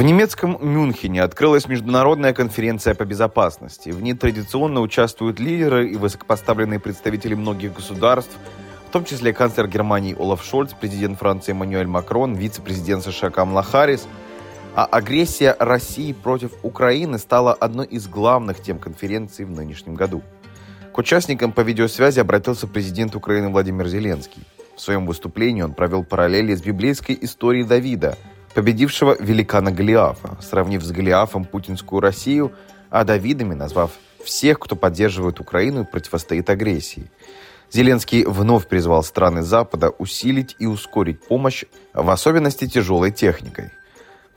В немецком Мюнхене открылась международная конференция по безопасности. В ней традиционно участвуют лидеры и высокопоставленные представители многих государств, в том числе канцлер Германии Олаф Шольц, президент Франции Эммануэль Макрон, вице-президент США Камла Харрис. А агрессия России против Украины стала одной из главных тем конференции в нынешнем году. К участникам по видеосвязи обратился президент Украины Владимир Зеленский. В своем выступлении он провел параллели с библейской историей Давида – победившего великана Голиафа, сравнив с Голиафом путинскую Россию, а Давидами назвав всех, кто поддерживает Украину и противостоит агрессии. Зеленский вновь призвал страны Запада усилить и ускорить помощь, в особенности тяжелой техникой.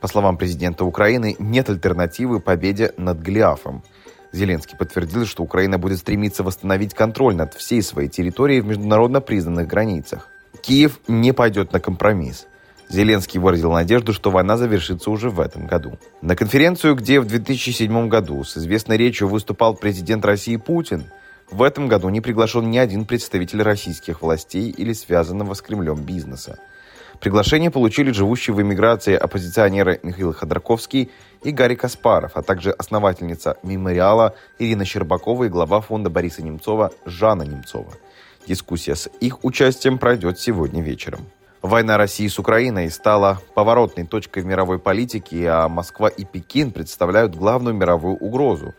По словам президента Украины, нет альтернативы победе над Голиафом. Зеленский подтвердил, что Украина будет стремиться восстановить контроль над всей своей территорией в международно признанных границах. Киев не пойдет на компромисс – Зеленский выразил надежду, что война завершится уже в этом году. На конференцию, где в 2007 году с известной речью выступал президент России Путин, в этом году не приглашен ни один представитель российских властей или связанного с Кремлем бизнеса. Приглашение получили живущие в эмиграции оппозиционеры Михаил Ходорковский и Гарри Каспаров, а также основательница мемориала Ирина Щербакова и глава фонда Бориса Немцова Жанна Немцова. Дискуссия с их участием пройдет сегодня вечером. Война России с Украиной стала поворотной точкой в мировой политике, а Москва и Пекин представляют главную мировую угрозу.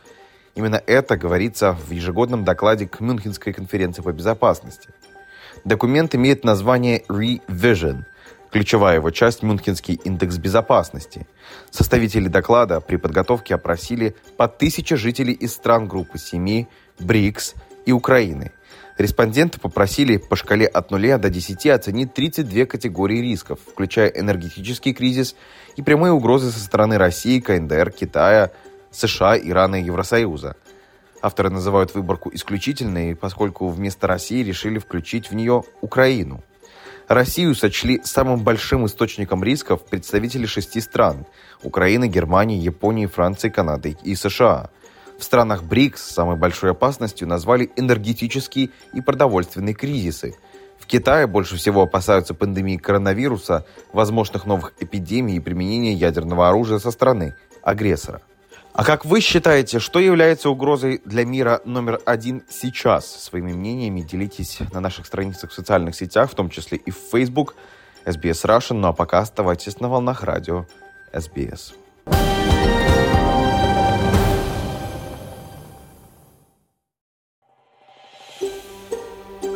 Именно это говорится в ежегодном докладе к Мюнхенской конференции по безопасности. Документ имеет название Revision. Ключевая его часть – Мюнхенский индекс безопасности. Составители доклада при подготовке опросили по тысяче жителей из стран группы семи, БРИКС и Украины – Респонденты попросили по шкале от 0 до 10 оценить 32 категории рисков, включая энергетический кризис и прямые угрозы со стороны России, КНДР, Китая, США, Ирана и Евросоюза. Авторы называют выборку исключительной, поскольку вместо России решили включить в нее Украину. Россию сочли самым большим источником рисков представители шести стран – Украины, Германии, Японии, Франции, Канады и США – в странах БРИКС самой большой опасностью назвали энергетические и продовольственные кризисы. В Китае больше всего опасаются пандемии коронавируса, возможных новых эпидемий и применения ядерного оружия со стороны агрессора. А как вы считаете, что является угрозой для мира номер один сейчас? Своими мнениями делитесь на наших страницах в социальных сетях, в том числе и в Facebook, SBS Russian. Ну а пока оставайтесь на волнах радио SBS.